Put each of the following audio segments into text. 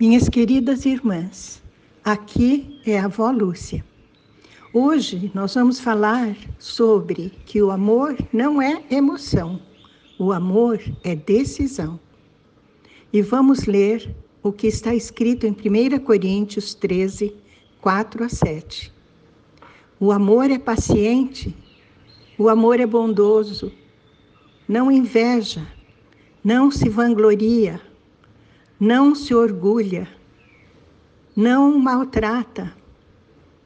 Minhas queridas irmãs, aqui é a avó Lúcia. Hoje nós vamos falar sobre que o amor não é emoção, o amor é decisão. E vamos ler o que está escrito em 1 Coríntios 13, 4 a 7. O amor é paciente, o amor é bondoso, não inveja, não se vangloria, não se orgulha, não maltrata,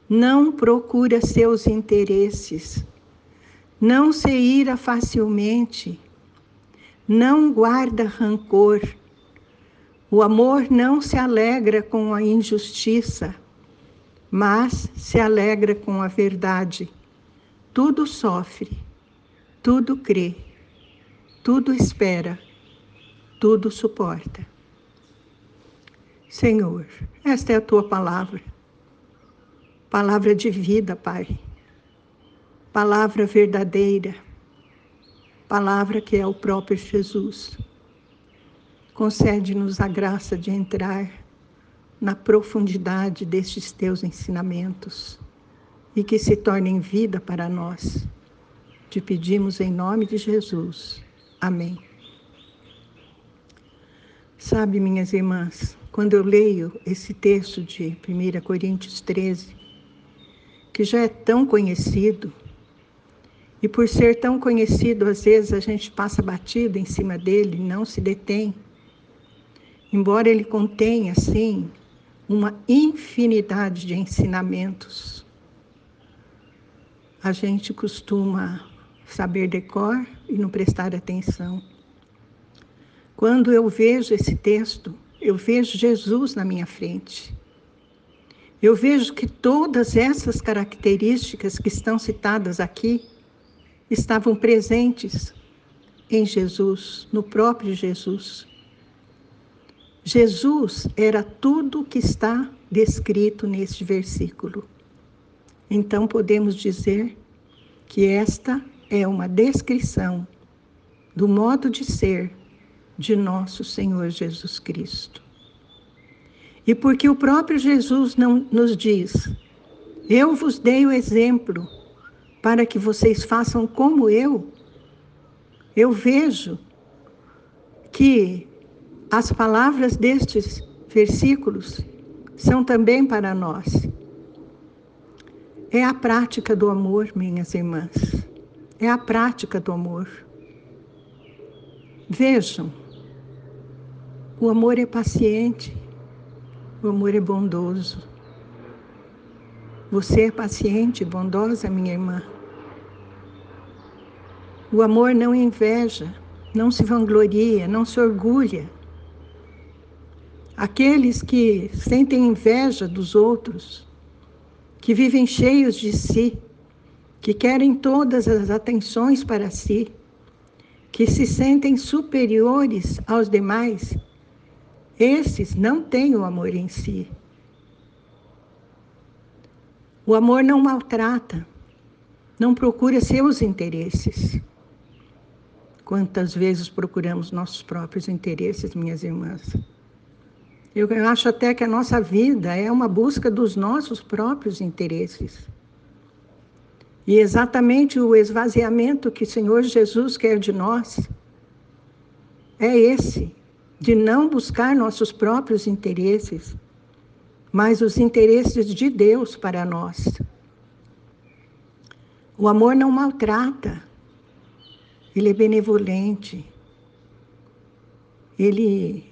não procura seus interesses, não se ira facilmente, não guarda rancor. O amor não se alegra com a injustiça, mas se alegra com a verdade. Tudo sofre, tudo crê, tudo espera, tudo suporta. Senhor, esta é a tua palavra. Palavra de vida, Pai. Palavra verdadeira. Palavra que é o próprio Jesus. Concede-nos a graça de entrar na profundidade destes teus ensinamentos e que se tornem vida para nós. Te pedimos em nome de Jesus. Amém. Sabe, minhas irmãs, quando eu leio esse texto de 1 Coríntios 13, que já é tão conhecido, e por ser tão conhecido, às vezes a gente passa batido em cima dele, não se detém. Embora ele contenha, sim, uma infinidade de ensinamentos, a gente costuma saber decor e não prestar atenção. Quando eu vejo esse texto, eu vejo Jesus na minha frente. Eu vejo que todas essas características que estão citadas aqui estavam presentes em Jesus, no próprio Jesus. Jesus era tudo o que está descrito neste versículo. Então podemos dizer que esta é uma descrição do modo de ser de nosso Senhor Jesus Cristo. E porque o próprio Jesus não nos diz: Eu vos dei o exemplo para que vocês façam como eu, eu vejo que as palavras destes versículos são também para nós. É a prática do amor, minhas irmãs. É a prática do amor. Vejam, o amor é paciente, o amor é bondoso. Você é paciente, bondosa, minha irmã. O amor não inveja, não se vangloria, não se orgulha. Aqueles que sentem inveja dos outros, que vivem cheios de si, que querem todas as atenções para si, que se sentem superiores aos demais, esses não têm o amor em si. O amor não maltrata, não procura seus interesses. Quantas vezes procuramos nossos próprios interesses, minhas irmãs? Eu acho até que a nossa vida é uma busca dos nossos próprios interesses. E exatamente o esvaziamento que o Senhor Jesus quer de nós é esse de não buscar nossos próprios interesses, mas os interesses de Deus para nós. O amor não maltrata, ele é benevolente, ele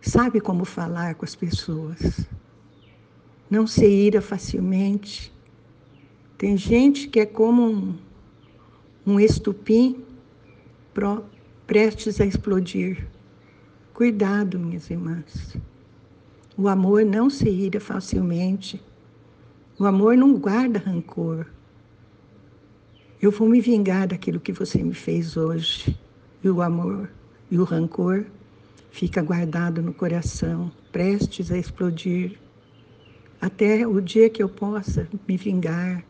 sabe como falar com as pessoas, não se ira facilmente. Tem gente que é como um, um estupim prestes a explodir. Cuidado, minhas irmãs. O amor não se ira facilmente. O amor não guarda rancor. Eu vou me vingar daquilo que você me fez hoje. E o amor e o rancor fica guardado no coração, prestes a explodir, até o dia que eu possa me vingar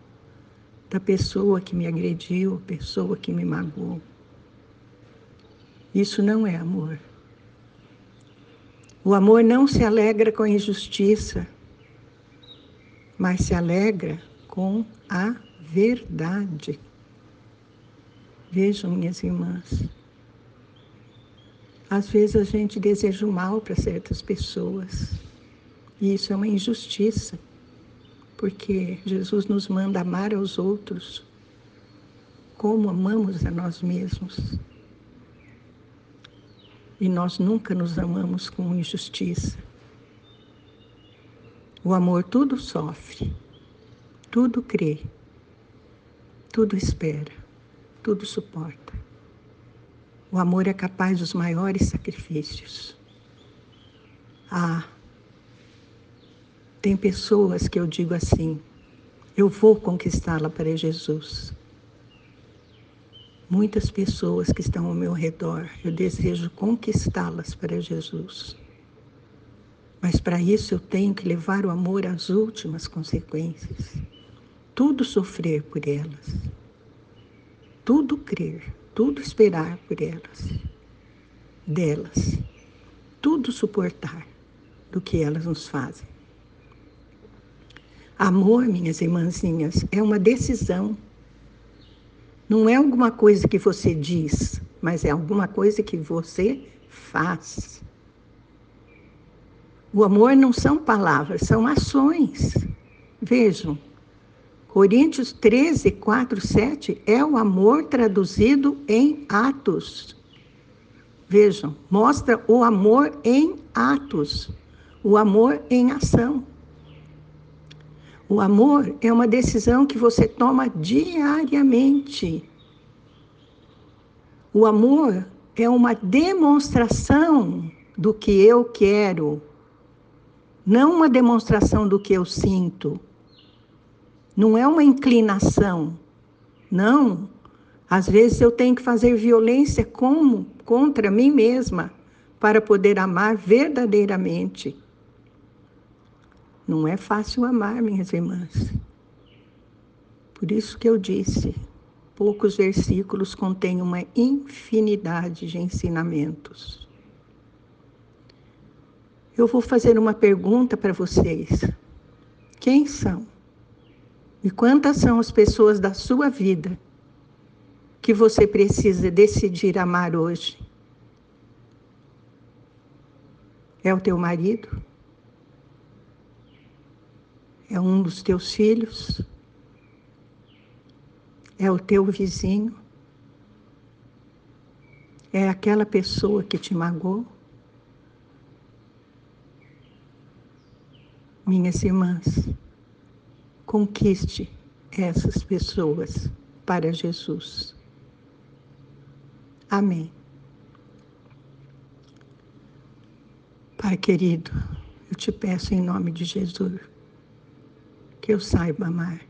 da pessoa que me agrediu, pessoa que me magoou. Isso não é amor. O amor não se alegra com a injustiça, mas se alegra com a verdade. Vejam, minhas irmãs, às vezes a gente deseja o mal para certas pessoas, e isso é uma injustiça, porque Jesus nos manda amar aos outros como amamos a nós mesmos. E nós nunca nos amamos com injustiça. O amor tudo sofre, tudo crê, tudo espera, tudo suporta. O amor é capaz dos maiores sacrifícios. Ah, tem pessoas que eu digo assim: eu vou conquistá-la para Jesus. Muitas pessoas que estão ao meu redor, eu desejo conquistá-las para Jesus. Mas para isso eu tenho que levar o amor às últimas consequências. Tudo sofrer por elas. Tudo crer, tudo esperar por elas. Delas. Tudo suportar do que elas nos fazem. Amor, minhas irmãzinhas, é uma decisão. Não é alguma coisa que você diz, mas é alguma coisa que você faz. O amor não são palavras, são ações. Vejam, Coríntios 13, 4, 7 é o amor traduzido em atos. Vejam, mostra o amor em atos, o amor em ação. O amor é uma decisão que você toma diariamente. O amor é uma demonstração do que eu quero, não uma demonstração do que eu sinto. Não é uma inclinação. Não. Às vezes eu tenho que fazer violência como contra mim mesma para poder amar verdadeiramente. Não é fácil amar, minhas irmãs. Por isso que eu disse, poucos versículos contêm uma infinidade de ensinamentos. Eu vou fazer uma pergunta para vocês. Quem são? E quantas são as pessoas da sua vida que você precisa decidir amar hoje? É o teu marido? É um dos teus filhos? É o teu vizinho? É aquela pessoa que te magoou? minhas irmãs, conquiste essas pessoas para Jesus. Amém. Pai querido, eu te peço em nome de Jesus que eu saiba amar,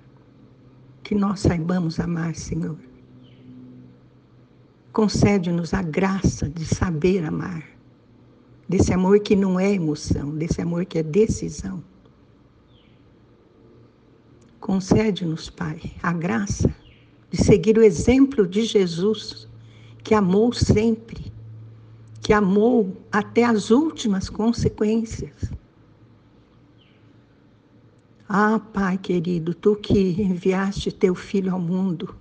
que nós saibamos amar, Senhor. Concede-nos a graça de saber amar, desse amor que não é emoção, desse amor que é decisão. Concede-nos, Pai, a graça de seguir o exemplo de Jesus, que amou sempre, que amou até as últimas consequências. Ah, Pai querido, tu que enviaste teu filho ao mundo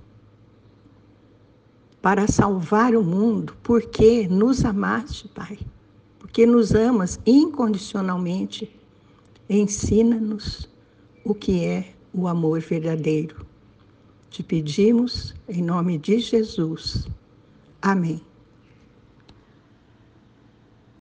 para salvar o mundo, porque nos amaste, Pai, porque nos amas incondicionalmente, ensina-nos o que é o amor verdadeiro. Te pedimos em nome de Jesus. Amém.